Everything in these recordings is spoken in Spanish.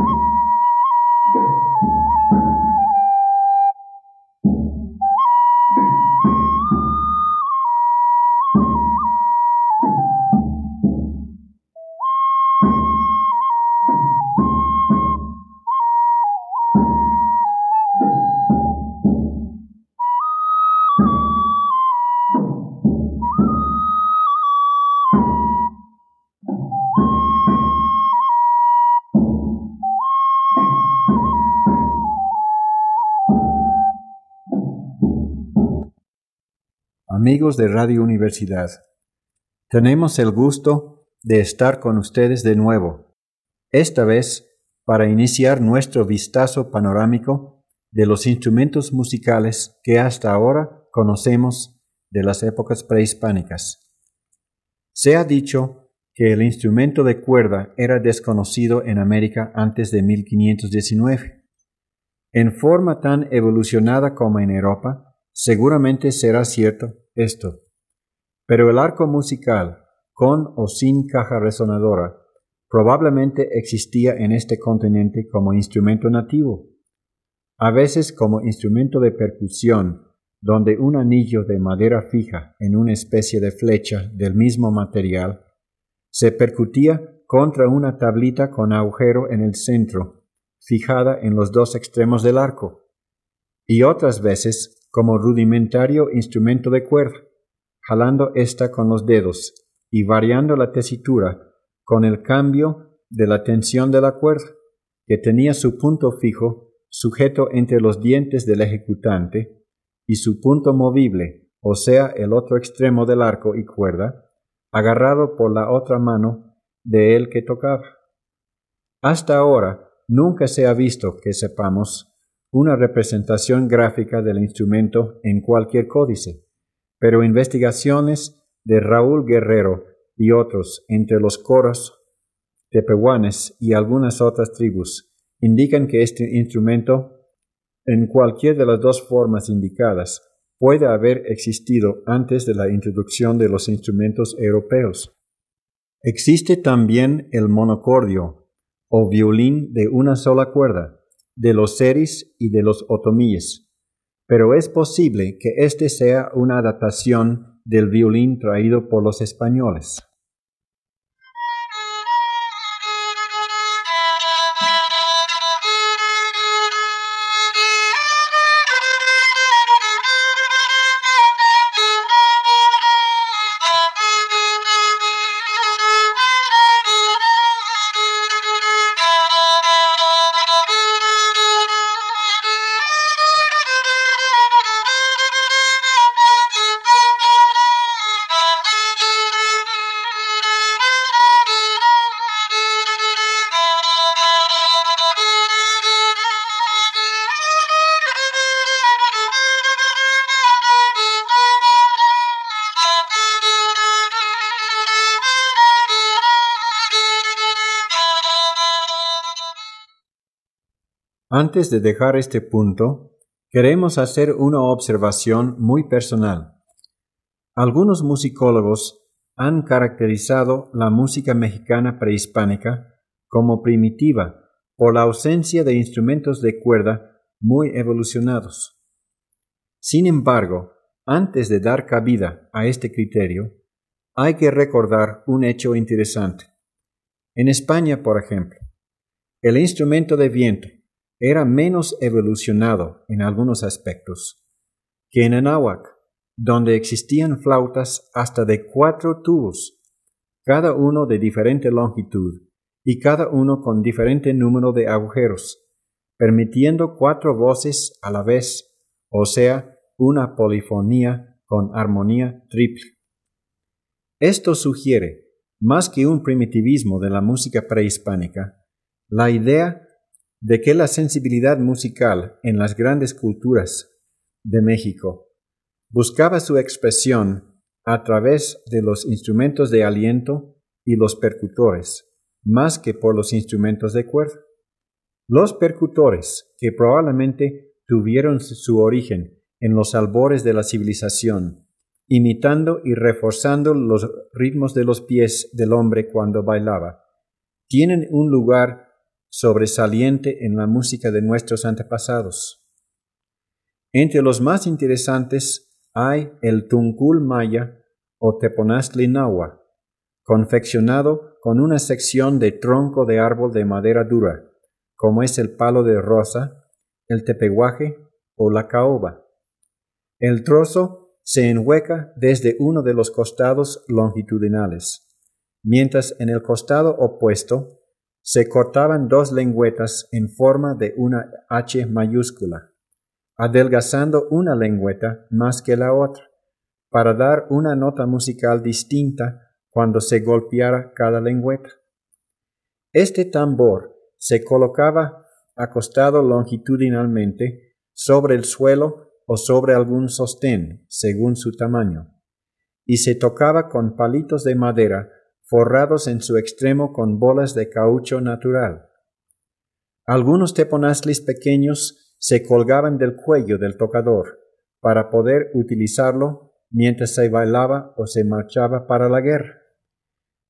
you. amigos de Radio Universidad. Tenemos el gusto de estar con ustedes de nuevo, esta vez para iniciar nuestro vistazo panorámico de los instrumentos musicales que hasta ahora conocemos de las épocas prehispánicas. Se ha dicho que el instrumento de cuerda era desconocido en América antes de 1519. En forma tan evolucionada como en Europa, seguramente será cierto esto. Pero el arco musical, con o sin caja resonadora, probablemente existía en este continente como instrumento nativo, a veces como instrumento de percusión, donde un anillo de madera fija en una especie de flecha del mismo material se percutía contra una tablita con agujero en el centro, fijada en los dos extremos del arco, y otras veces como rudimentario instrumento de cuerda, jalando ésta con los dedos y variando la tesitura con el cambio de la tensión de la cuerda, que tenía su punto fijo sujeto entre los dientes del ejecutante y su punto movible, o sea, el otro extremo del arco y cuerda, agarrado por la otra mano de él que tocaba. Hasta ahora nunca se ha visto que sepamos una representación gráfica del instrumento en cualquier códice, pero investigaciones de Raúl Guerrero y otros entre los coros tepehuanes y algunas otras tribus indican que este instrumento, en cualquier de las dos formas indicadas, puede haber existido antes de la introducción de los instrumentos europeos. Existe también el monocordio, o violín de una sola cuerda, de los seris y de los otomíes, pero es posible que este sea una adaptación del violín traído por los españoles. Antes de dejar este punto, queremos hacer una observación muy personal. Algunos musicólogos han caracterizado la música mexicana prehispánica como primitiva por la ausencia de instrumentos de cuerda muy evolucionados. Sin embargo, antes de dar cabida a este criterio, hay que recordar un hecho interesante. En España, por ejemplo, el instrumento de viento era menos evolucionado en algunos aspectos que en Anáhuac, donde existían flautas hasta de cuatro tubos, cada uno de diferente longitud y cada uno con diferente número de agujeros, permitiendo cuatro voces a la vez, o sea, una polifonía con armonía triple. Esto sugiere, más que un primitivismo de la música prehispánica, la idea de que la sensibilidad musical en las grandes culturas de México buscaba su expresión a través de los instrumentos de aliento y los percutores, más que por los instrumentos de cuerda. Los percutores, que probablemente tuvieron su origen en los albores de la civilización, imitando y reforzando los ritmos de los pies del hombre cuando bailaba, tienen un lugar sobresaliente en la música de nuestros antepasados. Entre los más interesantes hay el tuncul maya o teponaztli nahua, confeccionado con una sección de tronco de árbol de madera dura, como es el palo de rosa, el tepehuaje o la caoba. El trozo se enhueca desde uno de los costados longitudinales, mientras en el costado opuesto se cortaban dos lengüetas en forma de una H mayúscula, adelgazando una lengüeta más que la otra, para dar una nota musical distinta cuando se golpeara cada lengüeta. Este tambor se colocaba acostado longitudinalmente sobre el suelo o sobre algún sostén, según su tamaño, y se tocaba con palitos de madera forrados en su extremo con bolas de caucho natural. Algunos teponazlis pequeños se colgaban del cuello del tocador para poder utilizarlo mientras se bailaba o se marchaba para la guerra.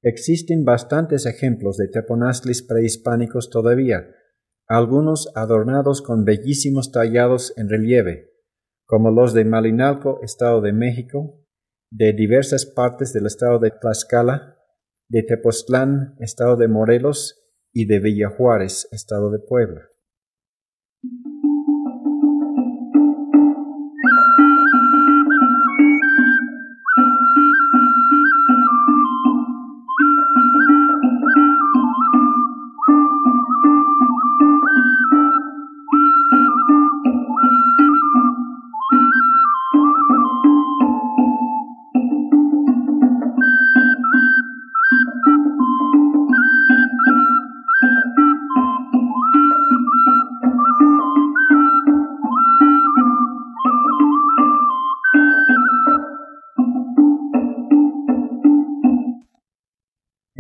Existen bastantes ejemplos de teponazlis prehispánicos todavía, algunos adornados con bellísimos tallados en relieve, como los de Malinalco, Estado de México, de diversas partes del estado de Tlaxcala, de Tepoztlán, estado de Morelos, y de Villajuárez, estado de Puebla.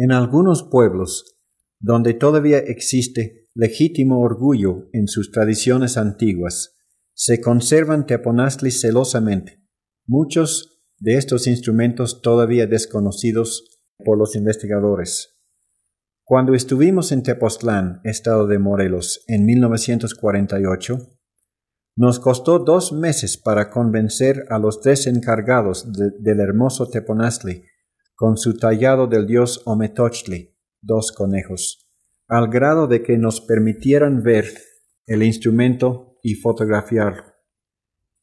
En algunos pueblos, donde todavía existe legítimo orgullo en sus tradiciones antiguas, se conservan teponazlis celosamente, muchos de estos instrumentos todavía desconocidos por los investigadores. Cuando estuvimos en Tepoztlán, estado de Morelos, en 1948, nos costó dos meses para convencer a los tres encargados del hermoso teponazli con su tallado del dios Ometochtli, dos conejos, al grado de que nos permitieran ver el instrumento y fotografiarlo.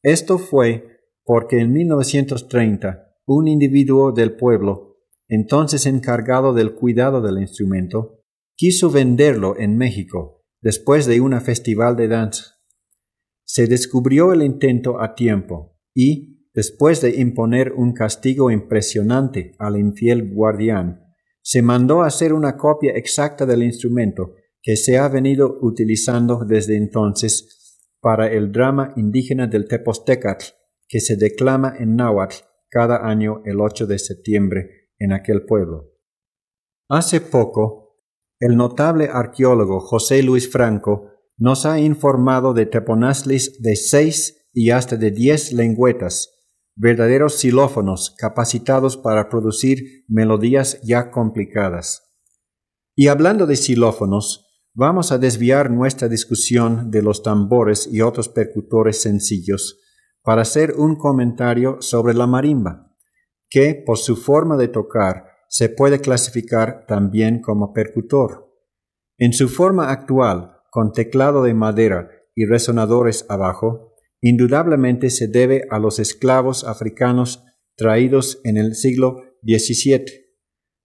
Esto fue porque en 1930 un individuo del pueblo, entonces encargado del cuidado del instrumento, quiso venderlo en México después de una festival de danza. Se descubrió el intento a tiempo y, Después de imponer un castigo impresionante al infiel guardián, se mandó hacer una copia exacta del instrumento que se ha venido utilizando desde entonces para el drama indígena del Tepostecatl, que se declama en náhuatl cada año el 8 de septiembre en aquel pueblo. Hace poco, el notable arqueólogo José Luis Franco nos ha informado de teponazlis de seis y hasta de diez lengüetas, verdaderos xilófonos capacitados para producir melodías ya complicadas. Y hablando de xilófonos, vamos a desviar nuestra discusión de los tambores y otros percutores sencillos para hacer un comentario sobre la marimba, que por su forma de tocar se puede clasificar también como percutor. En su forma actual, con teclado de madera y resonadores abajo, indudablemente se debe a los esclavos africanos traídos en el siglo XVII.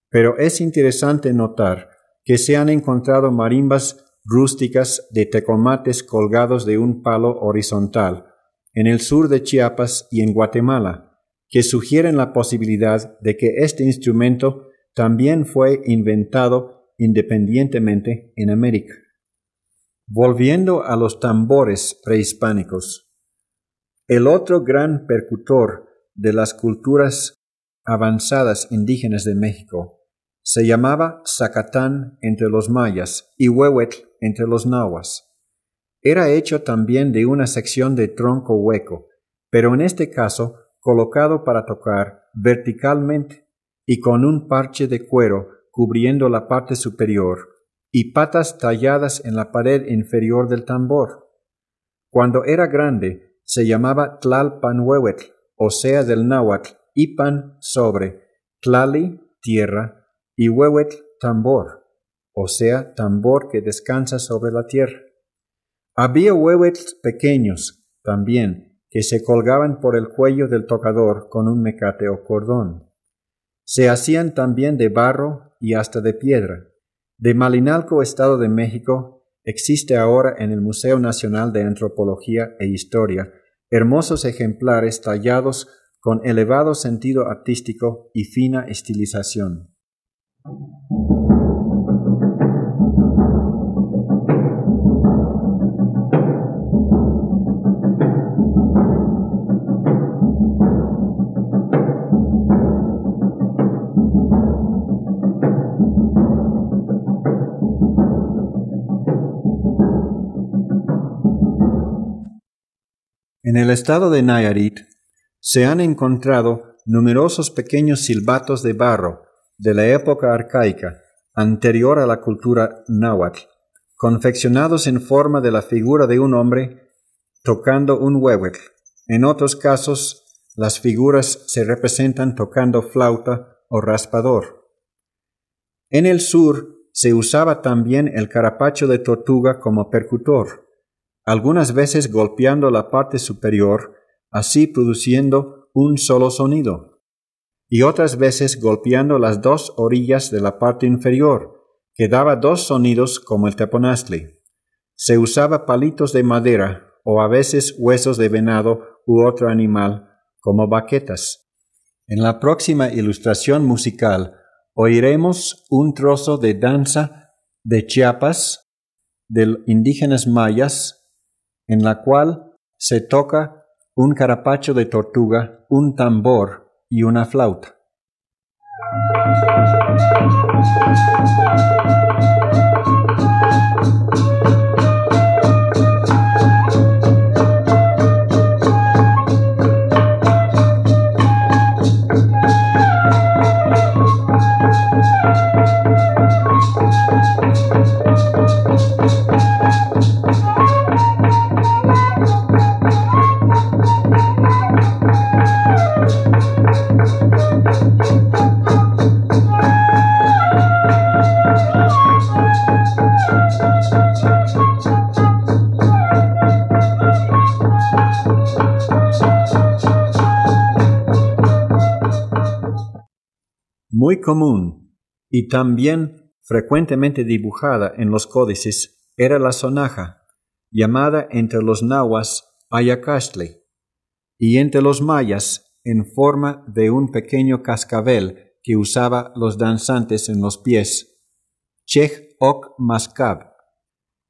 Pero es interesante notar que se han encontrado marimbas rústicas de tecomates colgados de un palo horizontal en el sur de Chiapas y en Guatemala, que sugieren la posibilidad de que este instrumento también fue inventado independientemente en América. Volviendo a los tambores prehispánicos, el otro gran percutor de las culturas avanzadas indígenas de México se llamaba Zacatán entre los mayas y Huehuetl entre los nahuas. Era hecho también de una sección de tronco hueco, pero en este caso colocado para tocar verticalmente y con un parche de cuero cubriendo la parte superior, y patas talladas en la pared inferior del tambor. Cuando era grande, se llamaba Tlalpanhuehuetl, o sea del náhuatl, Ipan sobre, Tlali, tierra, y Huehuetl, tambor, o sea, tambor que descansa sobre la tierra. Había huehuetls pequeños, también, que se colgaban por el cuello del tocador con un mecate o cordón. Se hacían también de barro y hasta de piedra. De Malinalco, Estado de México, existe ahora en el Museo Nacional de Antropología e Historia hermosos ejemplares tallados con elevado sentido artístico y fina estilización. En el estado de Nayarit se han encontrado numerosos pequeños silbatos de barro de la época arcaica, anterior a la cultura náhuatl, confeccionados en forma de la figura de un hombre tocando un huehuetl. En otros casos, las figuras se representan tocando flauta o raspador. En el sur se usaba también el carapacho de tortuga como percutor algunas veces golpeando la parte superior, así produciendo un solo sonido, y otras veces golpeando las dos orillas de la parte inferior, que daba dos sonidos como el teponazli. Se usaba palitos de madera o a veces huesos de venado u otro animal como baquetas. En la próxima ilustración musical oiremos un trozo de danza de Chiapas, de indígenas mayas en la cual se toca un carapacho de tortuga, un tambor y una flauta. Común y también frecuentemente dibujada en los códices era la sonaja, llamada entre los nahuas ayacastle, y entre los mayas en forma de un pequeño cascabel que usaba los danzantes en los pies, chech ok mascab.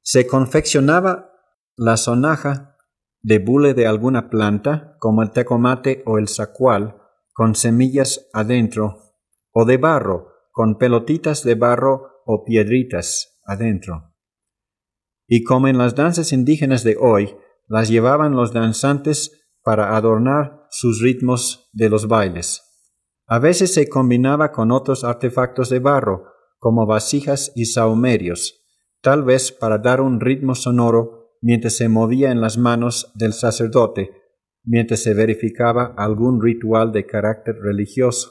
Se confeccionaba la sonaja de bule de alguna planta, como el tecomate o el sacual, con semillas adentro o de barro, con pelotitas de barro o piedritas adentro. Y como en las danzas indígenas de hoy, las llevaban los danzantes para adornar sus ritmos de los bailes. A veces se combinaba con otros artefactos de barro, como vasijas y saumerios, tal vez para dar un ritmo sonoro mientras se movía en las manos del sacerdote, mientras se verificaba algún ritual de carácter religioso.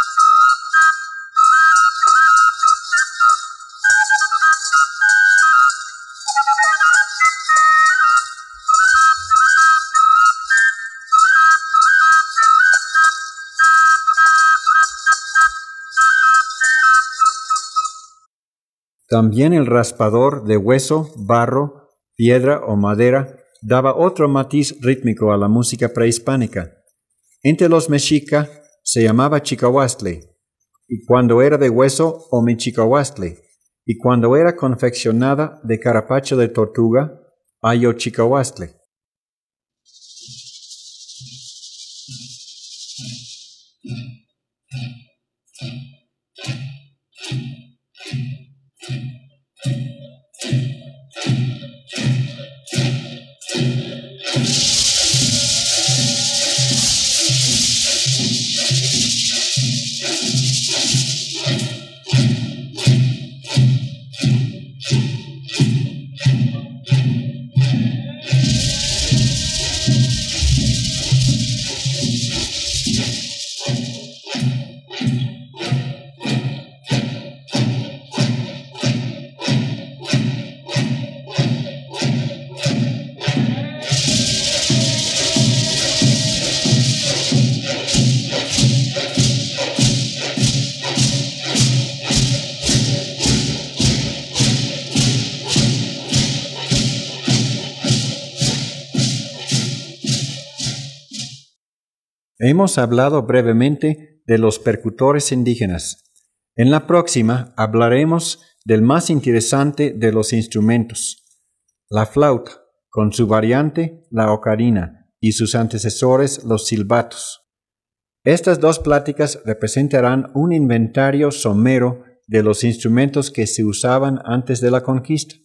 También el raspador de hueso, barro, piedra o madera daba otro matiz rítmico a la música prehispánica. Entre los mexica se llamaba chicahuastle, y cuando era de hueso, omichicahuastle, y cuando era confeccionada de carapacho de tortuga, you. Hemos hablado brevemente de los percutores indígenas. En la próxima hablaremos del más interesante de los instrumentos, la flauta, con su variante, la ocarina, y sus antecesores, los silbatos. Estas dos pláticas representarán un inventario somero de los instrumentos que se usaban antes de la conquista.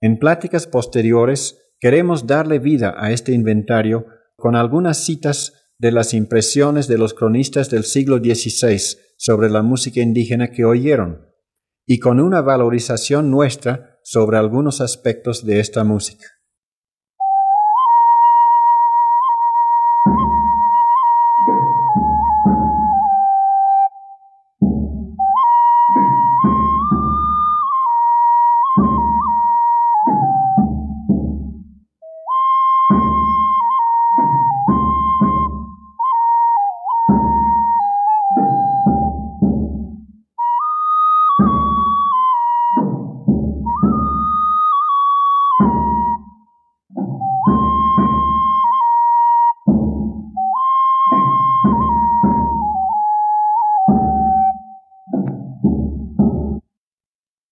En pláticas posteriores queremos darle vida a este inventario con algunas citas de las impresiones de los cronistas del siglo XVI sobre la música indígena que oyeron, y con una valorización nuestra sobre algunos aspectos de esta música.